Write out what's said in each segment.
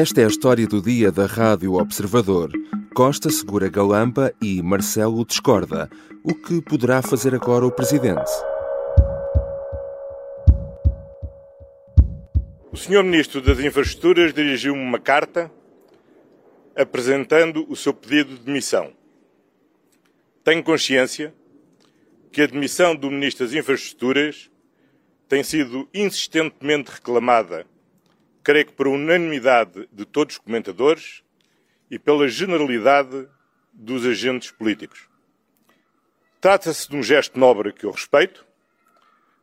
Esta é a história do dia da Rádio Observador. Costa segura Galamba e Marcelo discorda. O que poderá fazer agora o presidente? O Sr. Ministro das Infraestruturas dirigiu-me uma carta apresentando o seu pedido de demissão. Tenho consciência que a demissão do Ministro das Infraestruturas tem sido insistentemente reclamada, creio que por unanimidade de todos os comentadores e pela generalidade dos agentes políticos. Trata-se de um gesto nobre que eu respeito,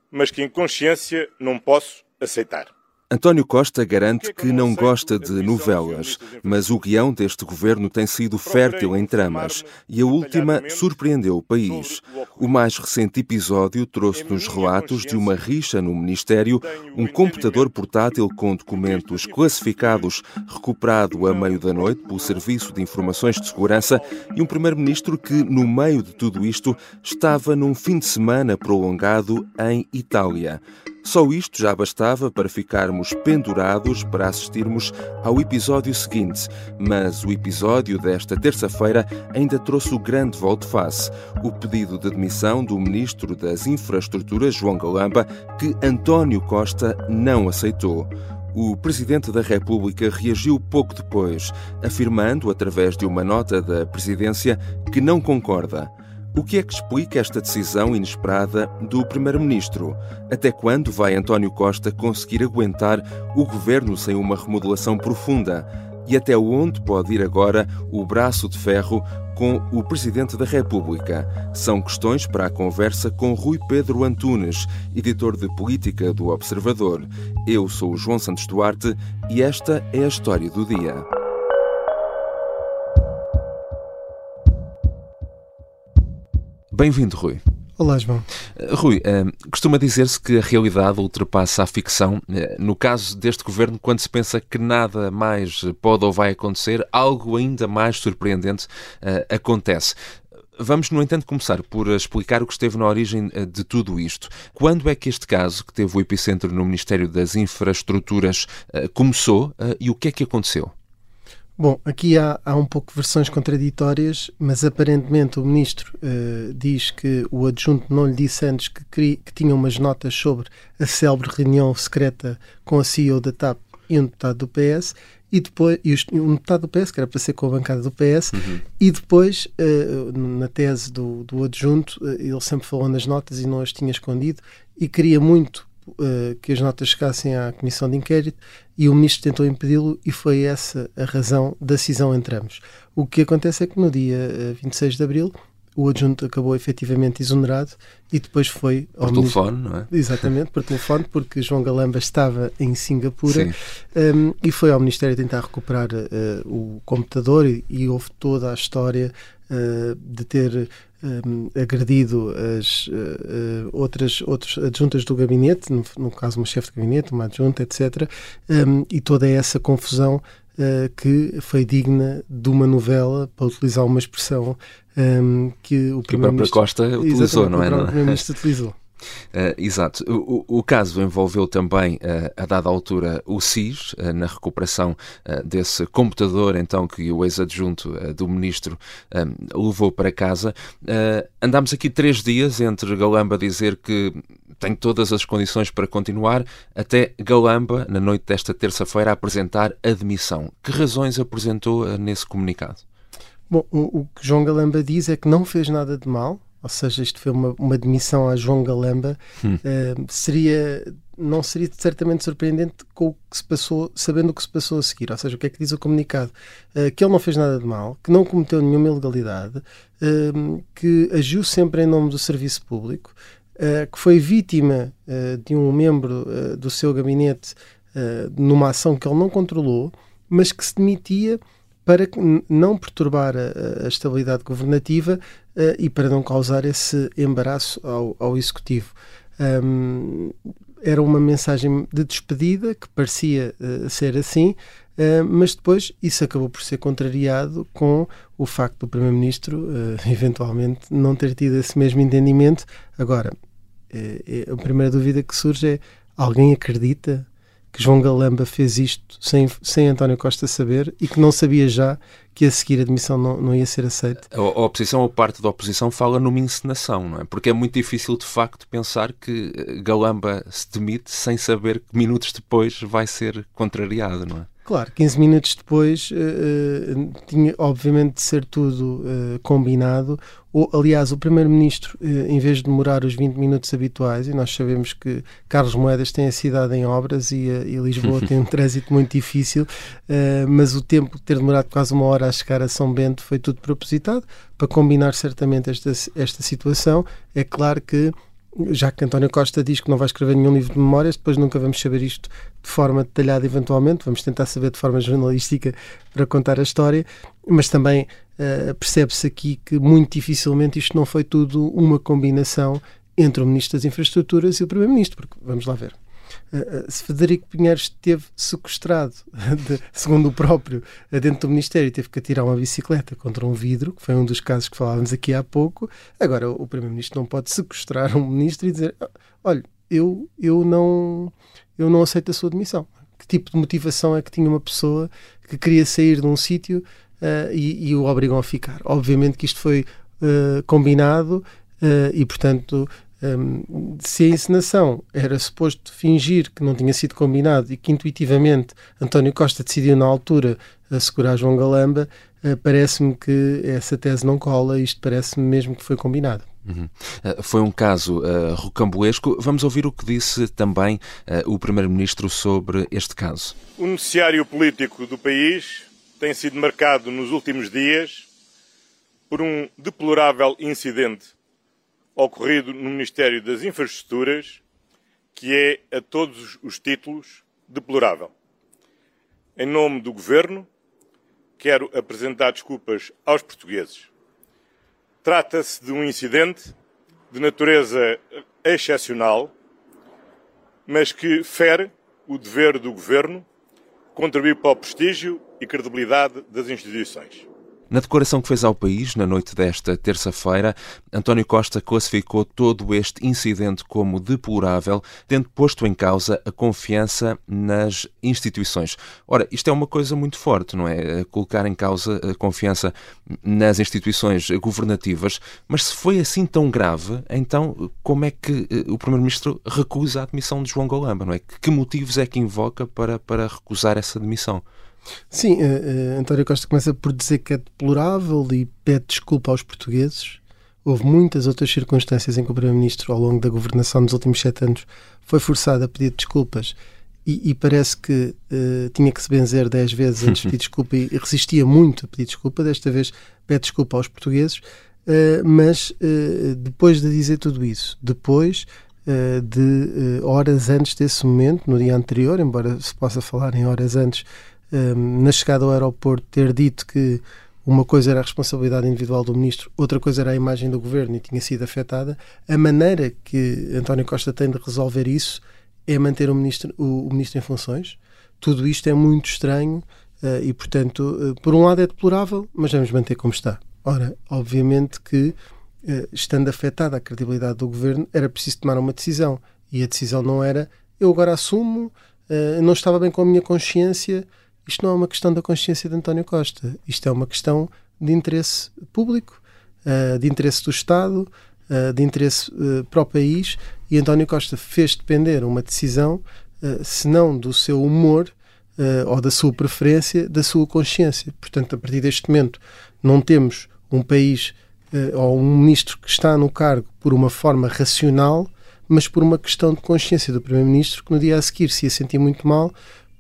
mas que em consciência não posso aceitar. António Costa garante que não gosta de novelas, mas o guião deste governo tem sido fértil em tramas e a última surpreendeu o país. O mais recente episódio trouxe-nos relatos de uma rixa no Ministério, um computador portátil com documentos classificados recuperado a meio da noite pelo Serviço de Informações de Segurança e um primeiro-ministro que, no meio de tudo isto, estava num fim de semana prolongado em Itália. Só isto já bastava para ficarmos pendurados para assistirmos ao episódio seguinte, mas o episódio desta terça-feira ainda trouxe o grande volte-face, o pedido de demissão do Ministro das Infraestruturas, João Galamba, que António Costa não aceitou. O Presidente da República reagiu pouco depois, afirmando, através de uma nota da Presidência, que não concorda. O que é que explica esta decisão inesperada do Primeiro-Ministro? Até quando vai António Costa conseguir aguentar o governo sem uma remodelação profunda? E até onde pode ir agora o braço de ferro com o Presidente da República? São questões para a conversa com Rui Pedro Antunes, editor de política do Observador. Eu sou o João Santos Duarte e esta é a história do dia. Bem-vindo, Rui. Olá, João. Uh, Rui, uh, costuma dizer-se que a realidade ultrapassa a ficção. Uh, no caso deste governo, quando se pensa que nada mais pode ou vai acontecer, algo ainda mais surpreendente acontece. Vamos, no entanto, começar por explicar o que esteve na origem de tudo isto. Quando é que este caso, que teve o epicentro no Ministério das Infraestruturas, começou e o que é que aconteceu? Bom, aqui há, há um pouco versões contraditórias, mas aparentemente o ministro uh, diz que o adjunto não lhe disse antes que, que, que tinha umas notas sobre a célebre reunião secreta com a CEO da TAP e um deputado do PS, e depois, e um deputado do PS, que era para ser com a bancada do PS, uhum. e depois, uh, na tese do, do adjunto, uh, ele sempre falou nas notas e não as tinha escondido, e queria muito uh, que as notas chegassem à comissão de inquérito e o ministro tentou impedi-lo e foi essa a razão da cisão entre ambos. O que acontece é que no dia uh, eh, 26 de abril o adjunto acabou efetivamente exonerado e depois foi por telefone, ministro... não é? Exatamente, por telefone, porque João Galamba estava em Singapura um, e foi ao Ministério tentar recuperar uh, o computador e, e, houve toda a história uh, de ter um, agredido as uh, outras, outras adjuntas do gabinete, no, no caso uma chefe de gabinete, uma adjunta, etc. Um, e toda essa confusão uh, que foi digna de uma novela, para utilizar uma expressão um, que o Primeiro-Ministro... Costa utilizou, não é? O Primeiro-Ministro utilizou. Uh, exato. O, o, caso envolveu também, uh, a dada altura, o SIS, uh, na recuperação desse computador, então, que o ex-adjunto do ministro levou para casa. andámos aqui três dias entre Galamba dizer que tem todas as condições para continuar, até Galamba, na noite desta terça-feira, apresentar a demissão. Que razões apresentou nesse comunicado? Bom, o, o que João Galamba diz é que não fez nada de mal, ou seja, isto foi uma, uma demissão a João Galamba, hum. uh, seria não seria certamente surpreendente com o que se passou, sabendo o que se passou a seguir. Ou seja, o que é que diz o comunicado? Uh, que ele não fez nada de mal, que não cometeu nenhuma ilegalidade, uh, que agiu sempre em nome do serviço público, que foi vítima de um membro do seu gabinete numa ação que ele não controlou, mas que se demitia para não perturbar a, a estabilidade governativa uh, e para não causar esse embaraço ao, ao Executivo. Um, era uma mensagem de despedida que parecia uh, ser assim, uh, mas depois isso acabou por ser contrariado com o facto do Primeiro-Ministro eventualmente não ter tido esse mesmo entendimento. Agora, a primeira dúvida que surge é: alguém acredita que João Galamba fez isto sem, sem António Costa saber e que não sabia já que a seguir a demissão não, não ia ser aceita. A, oposição, ou parte da oposição, fala numa encenação, não é? Porque é muito difícil, de facto, pensar que eh, Galamba se demite sem saber que minutos depois vai ser contrariado, não é? Claro, 15 minutos depois uh, uh, tinha obviamente de ser tudo uh, combinado. Ou, aliás, o Primeiro-Ministro, em vez de demorar os 20 minutos habituais, e nós sabemos que Carlos Moedas tem a cidade em obras e, e Lisboa tem um trânsito muito difícil, mas o tempo de ter demorado quase uma hora a chegar a São Bento foi tudo propositado para combinar certamente esta, esta situação. É claro que já que António Costa diz que não vai escrever nenhum livro de memórias, depois nunca vamos saber isto de forma detalhada, eventualmente. Vamos tentar saber de forma jornalística para contar a história, mas também uh, percebe-se aqui que muito dificilmente isto não foi tudo uma combinação entre o Ministro das Infraestruturas e o Primeiro-Ministro, porque vamos lá ver. Eh, eh, se Federico Pinheiro esteve sequestrado, de, segundo o próprio, eh, dentro do Ministério, teve que atirar uma bicicleta contra um vidro, que foi um dos casos que falávamos aqui há pouco, agora o Primeiro-Ministro não pode sequestrar um ministro e dizer: olha, eu, eu, não, eu não aceito a sua demissão. Que tipo de motivação é que tinha uma pessoa que queria sair de um sítio uh, e, e, o obrigam a ficar? Obviamente que isto foi uh, combinado uh, e, portanto, um, se a encenação era suposto fingir que não tinha sido combinado e que intuitivamente António Costa decidiu na altura assegurar João Galamba, uh, parece-me que essa tese não cola, isto parece-me mesmo que foi combinado. Uhum. Uh, foi um caso uh, rocambolesco. Vamos ouvir o que disse também o Primeiro-Ministro sobre este caso. O noticiário político do país tem sido marcado nos últimos dias por um deplorável incidente ocorrido no Ministério das Infraestruturas, que é, a todos os títulos, deplorável. Em nome do Governo, quero apresentar desculpas aos portugueses. Trata-se de um incidente de natureza excepcional, mas que fere o dever do Governo contribuir para o prestígio e credibilidade das instituições. Na declaração que fez ao país, na noite desta terça-feira, António Costa classificou todo este incidente como deplorável, tendo posto em causa a confiança nas instituições. Ora, isto é uma coisa muito forte, não é? Colocar em causa a confiança nas instituições governativas, mas se foi assim tão grave, então como é que eh, o Primeiro-Ministro recusa a admissão de João Golamba, não é? Que motivos é que invoca para, para recusar essa admissão? Sim, uh, uh, António Costa começa por dizer que é deplorável e pede desculpa aos portugueses. Houve muitas outras circunstâncias em que o Primeiro-Ministro, ao longo da governação dos últimos sete anos, foi forçado a pedir desculpas e, e parece que uh, tinha que se benzer dez vezes antes de pedir desculpa e resistia muito a pedir desculpa. Desta vez pede desculpa aos portugueses, mas depois de dizer tudo isso, depois de horas antes desse momento, no dia anterior, embora se possa falar em horas antes na chegada ao aeroporto, ter dito que uma coisa era a responsabilidade individual do ministro, outra coisa era a imagem do governo e tinha sido afetada. A maneira que António Costa tem de resolver isso é manter o ministro, o, ministro em funções. Tudo isto é muito estranho uh, e, portanto, uh, por um lado é deplorável, mas vamos manter como está. Ora, obviamente que, uh, estando afetada a credibilidade do governo, era preciso tomar uma decisão. E a decisão não era eu agora assumo, não estava bem com a minha consciência isto não é uma questão da consciência de António Costa. Isto é uma questão de interesse público, uh, de interesse do Estado, uh, de interesse uh, para o país. E António Costa fez depender uma decisão, se não do seu humor ou da sua preferência, da sua consciência. Portanto, a partir deste momento, não temos um país ou um ministro que está no cargo por uma forma racional, mas por uma questão de consciência do Primeiro-Ministro, que no dia a seguir se ia sentir muito mal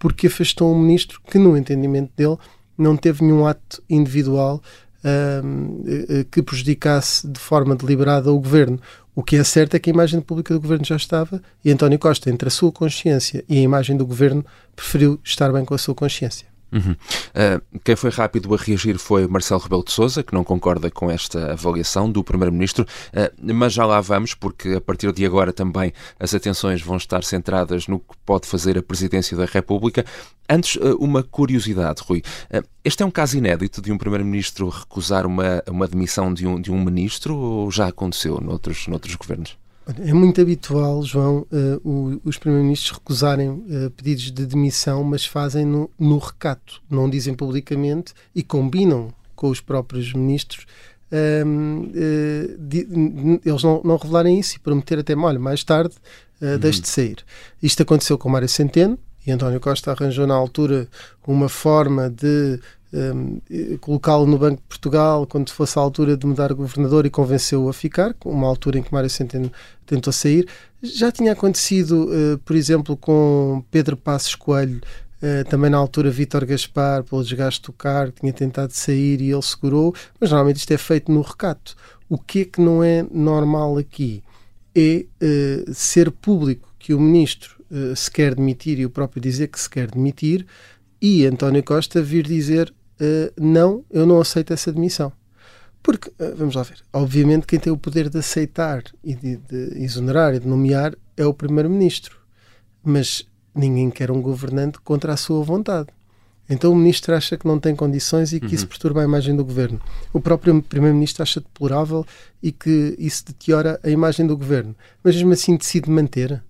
porque afastou um ministro que, no entendimento dele, não teve nenhum ato individual uh, que prejudicasse de forma deliberada o governo. O que é certo é que a imagem pública do governo já estava e António Costa, entre a sua consciência e a imagem do governo, preferiu estar bem com a sua consciência. Uhum. Uh, quem foi rápido a reagir foi Marcelo Rebelo de Sousa, que não concorda com esta avaliação do Primeiro-Ministro, uh, mas já lá vamos, porque a partir de agora também as atenções vão estar centradas no que pode fazer a Presidência da República. Antes, uh, uma curiosidade, Rui. este é um caso inédito de um Primeiro-Ministro recusar uma, uma demissão de um, de um ministro ou já aconteceu noutros, noutros governos? É muito habitual, João, uh, os primeiros-ministros recusarem uh, pedidos de demissão, mas fazem no, no, recato, não dizem publicamente e combinam com os próprios ministros. Uh, de, eles não, não revelarem isso e prometer até, olha, mais tarde uh, deixe de sair. Isto aconteceu com Mário Centeno e António Costa arranjou na altura uma forma de um, colocá-lo no Banco de Portugal quando fosse a altura de mudar governador e convenceu-o a ficar, uma altura em que Mário Centeno tentou sair. Já tinha acontecido, uh, por exemplo, com Pedro Passos Coelho, uh, também na altura Vítor Gaspar, pelo desgaste do cargo, tinha tentado sair e ele segurou, mas normalmente isto é feito no recato. O que é que não é normal aqui? É uh, ser público que o ministro se quer demitir e o próprio dizer que se quer demitir e António Costa vir dizer uh, não, eu não aceito essa demissão. Porque, uh, vamos lá ver, obviamente quem tem o poder de aceitar e de, de exonerar e de nomear é o Primeiro-Ministro. Mas ninguém quer um governante contra a sua vontade. Então o ministro acha que não tem condições e que uhum. isso perturba a imagem do governo. O próprio primeiro-ministro acha deplorável e que isso deteriora a imagem do governo. Mas mesmo assim decide manter.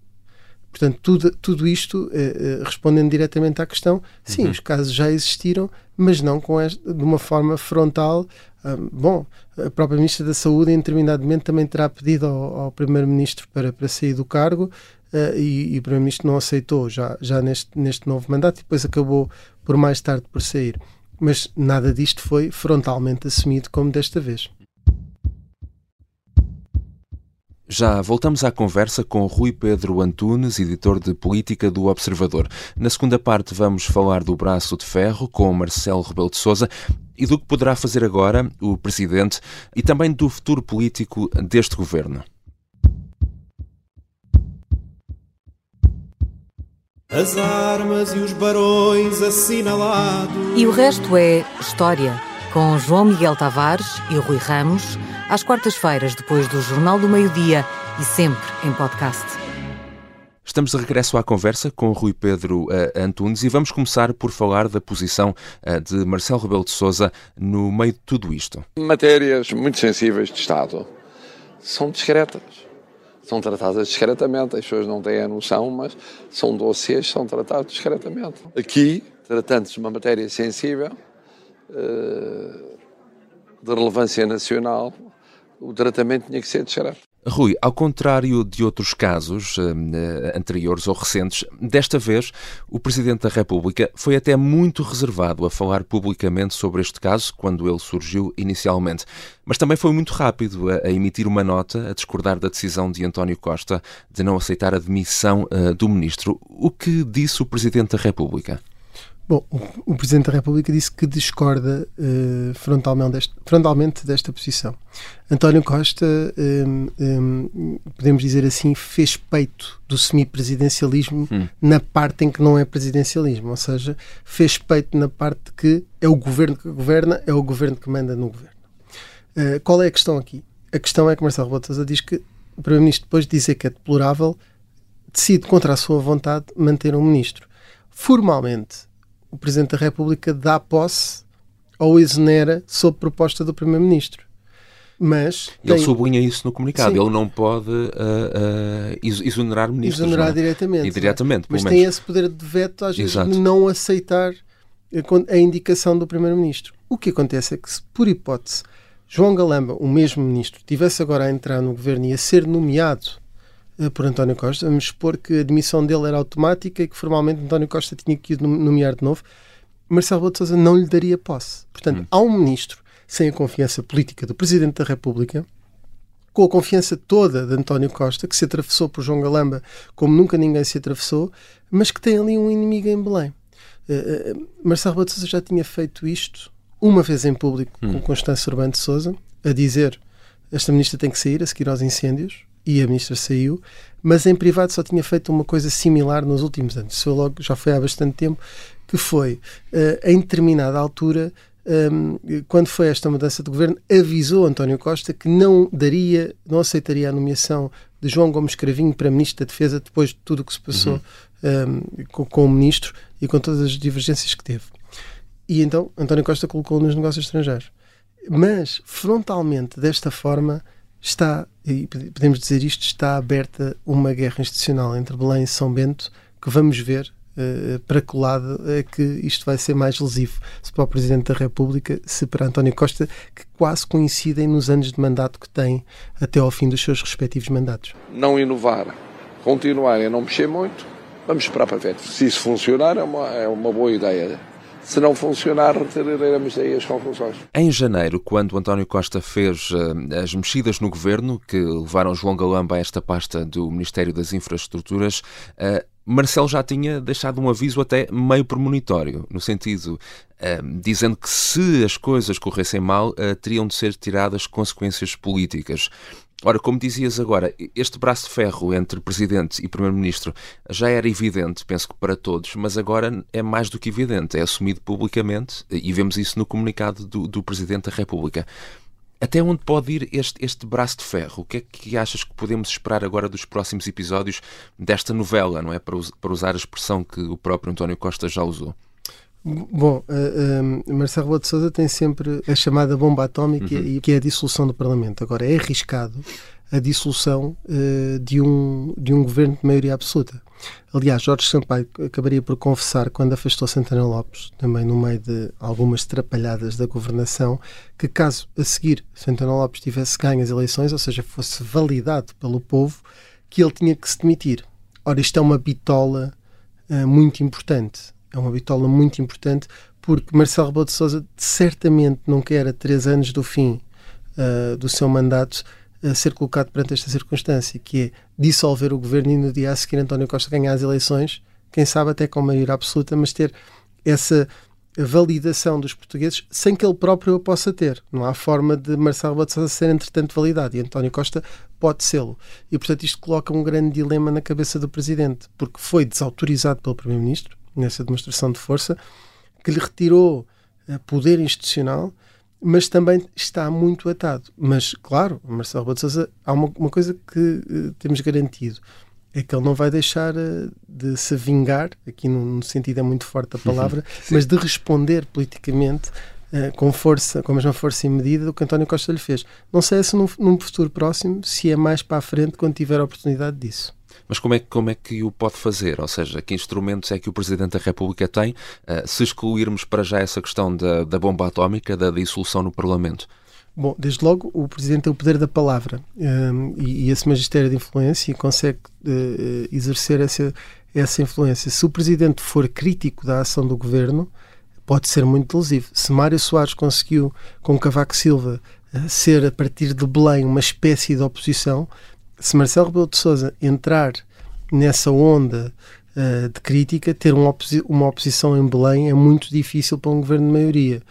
Portanto, tudo, tudo isto, eh, eh, respondendo diretamente à questão, sim, uhum. os casos já existiram, mas não com esta, de uma forma frontal. Ah, bom, a própria Ministra da Saúde, em determinado momento, também terá pedido ao, ao Primeiro-Ministro para, para sair do cargo uh, e, e, o Primeiro-Ministro não aceitou já, já neste, neste novo mandato e depois acabou por mais tarde por sair. Mas nada disto foi frontalmente assumido como desta vez. Já voltamos à conversa com Rui Pedro Antunes, editor de política do Observador. Na segunda parte vamos falar do braço de ferro com Marcelo Rebelo de Sousa e do que poderá fazer agora o presidente e também do futuro político deste governo. As armas e os barões assinalados. E o resto é história, com João Miguel Tavares e Rui Ramos às quartas-feiras, depois do Jornal do Meio-Dia e sempre em podcast. Estamos de regresso à conversa com Rui Pedro uh, Antunes e vamos começar por falar da posição uh, de Marcelo Rebelo de Sousa no meio de tudo isto. Matérias muito sensíveis de Estado são discretas. São tratadas discretamente, as pessoas não têm a noção, mas são dossiês, são tratados discretamente. Aqui, tratando-se de uma matéria sensível, uh, de relevância nacional, o tratamento tinha que ser de. Rui, ao contrário de outros casos uh, anteriores ou recentes, desta vez o Presidente da República foi até muito reservado a falar publicamente sobre este caso quando ele surgiu inicialmente. Mas também foi muito rápido a, a emitir uma nota a discordar da decisão de António Costa de não aceitar a demissão uh, do Ministro. O que disse o Presidente da República? Bom, o, Presidente da República disse que discorda uh, frontalmente, deste, frontalmente, desta posição. António Costa, um, um, podemos dizer assim, fez peito do semipresidencialismo hum. na parte em que não é presidencialismo, ou seja, fez peito na parte que é o governo que governa, é o governo que manda no governo. Qual é a questão aqui? A questão é que Marcelo Rebelo diz que o Primeiro-Ministro, depois de dizer que é deplorável, decide contra a sua vontade manter um ministro. Formalmente, o Presidente da República dá posse ou exonera sob proposta do Primeiro-Ministro. Mas ele tem... sublinha isso no comunicado. Sim. Ele não pode uh, uh, exonerar ministros. Exonerar não? É? diretamente. E diretamente, Mas tem esse poder de veto, às vezes, Exato. de não aceitar a indicação do Primeiro-Ministro. O que acontece é que, se, por hipótese, João Galamba, o mesmo ministro, tivesse agora a entrar no governo e a ser nomeado eh, por António Costa. Vamos supor que a demissão dele era automática e que formalmente António Costa tinha que ir nomear de novo. Marcelo Rebelo de Sousa não lhe daria posse. Portanto, hum. há um ministro sem a confiança política do Presidente da República, com a confiança toda de António Costa, que se atravessou por João Galamba como nunca ninguém se atravessou, mas que tem ali um inimigo em Belém. Uh, uh, Marcelo Rebelo de Sousa já tinha feito isto uma vez em público hum. com Constância Urbano de Sousa, a dizer esta ministra tem que sair a seguir aos incêndios e a ministra saiu, mas em privado só tinha feito uma coisa similar nos últimos anos. Isso logo, já foi há bastante tempo, que foi, uh, em determinada altura, um, ehm, quando foi esta mudança de governo, avisou António Costa que não daria, não aceitaria a nomeação de João Gomes Cravinho para Ministro da Defesa depois de tudo o que se passou uhum. um, ehm, com, com, o Ministro e com todas as divergências que teve. E então António Costa colocou nos negócios estrangeiros. Mas, frontalmente, desta forma, está, e podemos dizer isto, está aberta uma guerra institucional entre Belém e São Bento que vamos ver uh, para que lado é que isto vai ser mais lesivo, se para o Presidente da República, se para António Costa, que quase coincidem nos anos de mandato que têm até ao fim dos seus respectivos mandatos. Não inovar, continuarem a não mexer muito, vamos esperar para ver. Se isso funcionar, é uma, é uma boa ideia. Se não funcionar, retiraremos daí as conclusões. Em janeiro, quando António Costa fez uh, as mexidas no governo que levaram João Galamba a esta pasta do Ministério das Infraestruturas, uh, Marcelo já tinha deixado um aviso até meio premonitório, no sentido uh, dizendo que se as coisas corressem mal, uh, teriam de ser tiradas consequências políticas. Ora, como dizias agora, este braço de ferro entre Presidente e Primeiro-Ministro já era evidente, penso que para todos, mas agora é mais do que evidente, é assumido publicamente e vemos isso no comunicado do, do Presidente da República. Até onde pode ir este, este braço de ferro? O que é que achas que podemos esperar agora dos próximos episódios desta novela, não é? Para, para usar a expressão que o próprio António Costa já usou. Bom, uh, uh, Marcelo Rebelo de Sousa tem sempre a chamada bomba atómica, uhum. que é a dissolução do Parlamento. Agora, é arriscado a dissolução uh, de, um, de um governo de maioria absoluta. Aliás, Jorge Sampaio acabaria por confessar, quando afastou Santana Lopes, também no meio de algumas trapalhadas da governação, que caso a seguir Santana Lopes tivesse ganho as eleições, ou seja, fosse validado pelo povo, que ele tinha que se demitir. Ora, isto é uma bitola uh, muito importante é uma bitola muito importante porque Marcelo Rebelo de Sousa certamente não quer a três anos do fim uh, do seu mandato ser colocado perante esta circunstância, que é dissolver o governo e no dia a seguir António Costa ganhar as eleições, quem sabe até com maioria absoluta, mas ter essa validação dos portugueses sem que ele próprio a possa ter. Não há forma de Marcelo Rebelo de Sousa ser entretanto validado e António Costa pode sê-lo. E portanto isto coloca um grande dilema na cabeça do Presidente, porque foi desautorizado pelo Primeiro-Ministro, nessa demonstração de força, que lhe retirou uh, poder institucional, mas também está muito atado. Mas, claro, Marcelo Rebelo de Sousa, há uma, uma coisa que uh, temos garantido, é que ele não vai deixar uh, de se vingar, aqui no, no, sentido é muito forte a palavra, mas de responder politicamente com força, com a mesma força e medida do que António Costa lhe fez. Não sei se num, num futuro próximo, se é mais para a frente quando tiver a oportunidade disso. Mas como é, como é que o pode fazer? Ou seja, que instrumentos é que o Presidente da República tem, uh, se excluirmos para já essa questão da, da bomba atómica, da dissolução no Parlamento? Bom, desde logo o Presidente tem o poder da palavra um, ehm, e, e, esse magistério de influência consegue uh, exercer essa, essa influência. Se o Presidente for crítico da ação do Governo, pode ser muito lesivo. Se Mário Soares conseguiu, com Cavaco Silva, ser a partir de Belém uma espécie de oposição, se Marcelo Rebelo de Sousa entrar nessa onda uh, de crítica, ter uma, oposi uma oposição em Belém é muito difícil para um governo de maioria.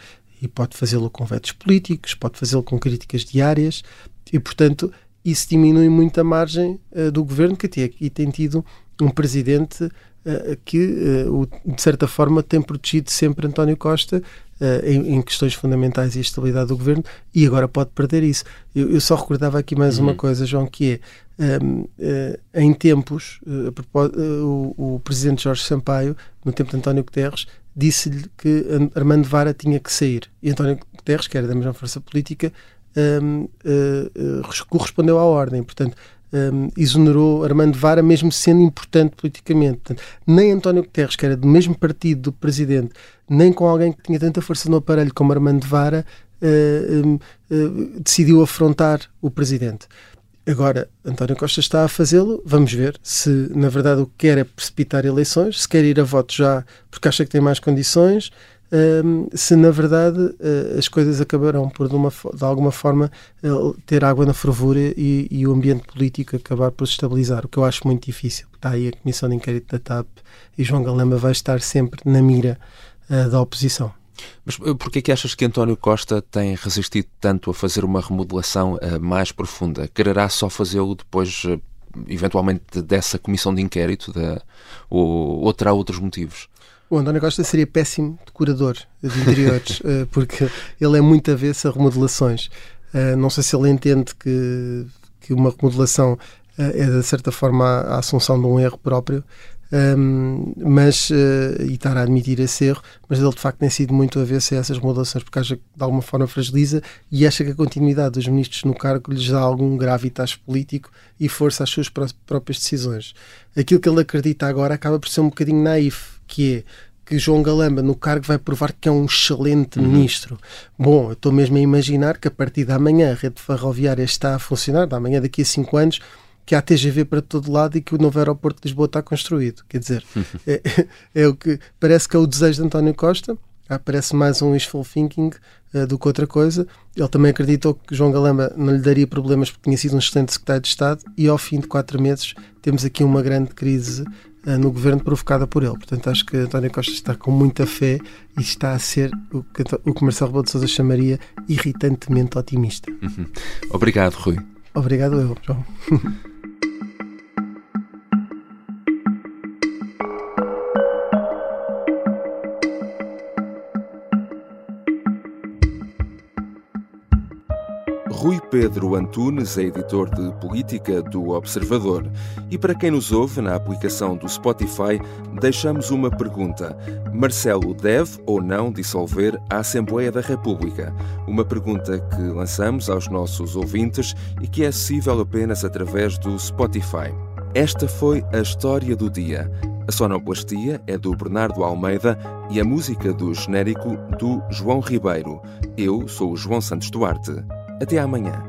E pode fazê-lo com vetos políticos, pode fazê-lo com críticas diárias, e portanto isso diminui muito a margem uh, do governo, que até aqui tem tido um presidente uh, que, de certa forma, tem protegido sempre António Costa uh, em, em, questões fundamentais e a estabilidade do governo e agora pode perder isso. Eu, eu só recordava aqui mais uhum. uma coisa, João, que é um, ehm, uh, eh, em tempos, uh, o, o, presidente Jorge Sampaio, no tempo de António Guterres, disse-lhe que Armando Vara tinha que sair. E António Guterres, que era da mesma força política, um, ehm, correspondeu à ordem. Portanto, um, exonerou Armando Vara, mesmo sendo importante politicamente. Portanto, nem António Guterres, que era do mesmo partido do presidente, nem com alguém que tinha tanta força no aparelho como Armando Vara, uh, um, uh, decidiu afrontar o presidente. Agora, António Costa está a fazê-lo. Vamos ver se, na verdade, o que quer é precipitar eleições, se quer ir a voto já porque acha que tem mais condições, um, se na verdade uh, as coisas acabarão por de, uma, de alguma forma uh, ter água na fervura e, e, o ambiente político acabar por se estabilizar, o que eu acho muito difícil. Está aí a Comissão de Inquérito da TAP e João Galamba vai estar sempre na mira uh, da oposição. Mas porquê que achas que António Costa tem resistido tanto a fazer uma remodelação mais profunda? Quererá só fazê-lo depois, eventualmente, dessa comissão de inquérito? Da, ou, ou terá outros motivos? O António Costa seria péssimo decorador de interiores, eh, porque ele é muito avesso a remodelações. Eh, não sei se ele entende que, que uma remodelação eh, é, de certa forma, a, assunção de um erro próprio, um, mas, uh, e estar a admitir esse erro, mas ele de facto tem sido muito avesso a essas modulações, porque acha que de alguma forma fragiliza e acha que a continuidade dos ministros no cargo lhes dá algum gravitas político e força às suas próprias decisões. Aquilo que ele acredita agora acaba por ser um bocadinho naif, que é que João Galamba no cargo vai provar que é um excelente uhum. ministro. Bom, eu estou mesmo a imaginar que a partir da manhã a rede ferroviária está a funcionar, da manhã daqui a cinco anos, que há TGV para todo lado e que o novo aeroporto de Lisboa está construído. Quer dizer, é, é, o que parece que é o desejo de António Costa. Ah, parece mais um wishful thinking uh, do que outra coisa. Ele também acreditou que João Galamba não lhe daria problemas porque tinha sido um excelente secretário de Estado e ao fim de quatro meses temos aqui uma grande crise no governo provocada por ele. Portanto, acho que António Costa está com muita fé e está a ser o que, o que Marcelo Rebelo de Sousa chamaria irritantemente otimista. Uhum. Obrigado, Rui. Obrigado eu, João. Rui Pedro Antunes é editor de política do Observador. E para quem nos ouve na aplicação do Spotify, deixamos uma pergunta. Marcelo deve ou não dissolver a Assembleia da República? Uma pergunta que lançamos aos nossos ouvintes e que é acessível apenas através do Spotify. Esta foi a história do dia. A sonoplastia é do Bernardo Almeida e a música do genérico do João Ribeiro. Eu sou o João Santos Duarte. Até amanhã.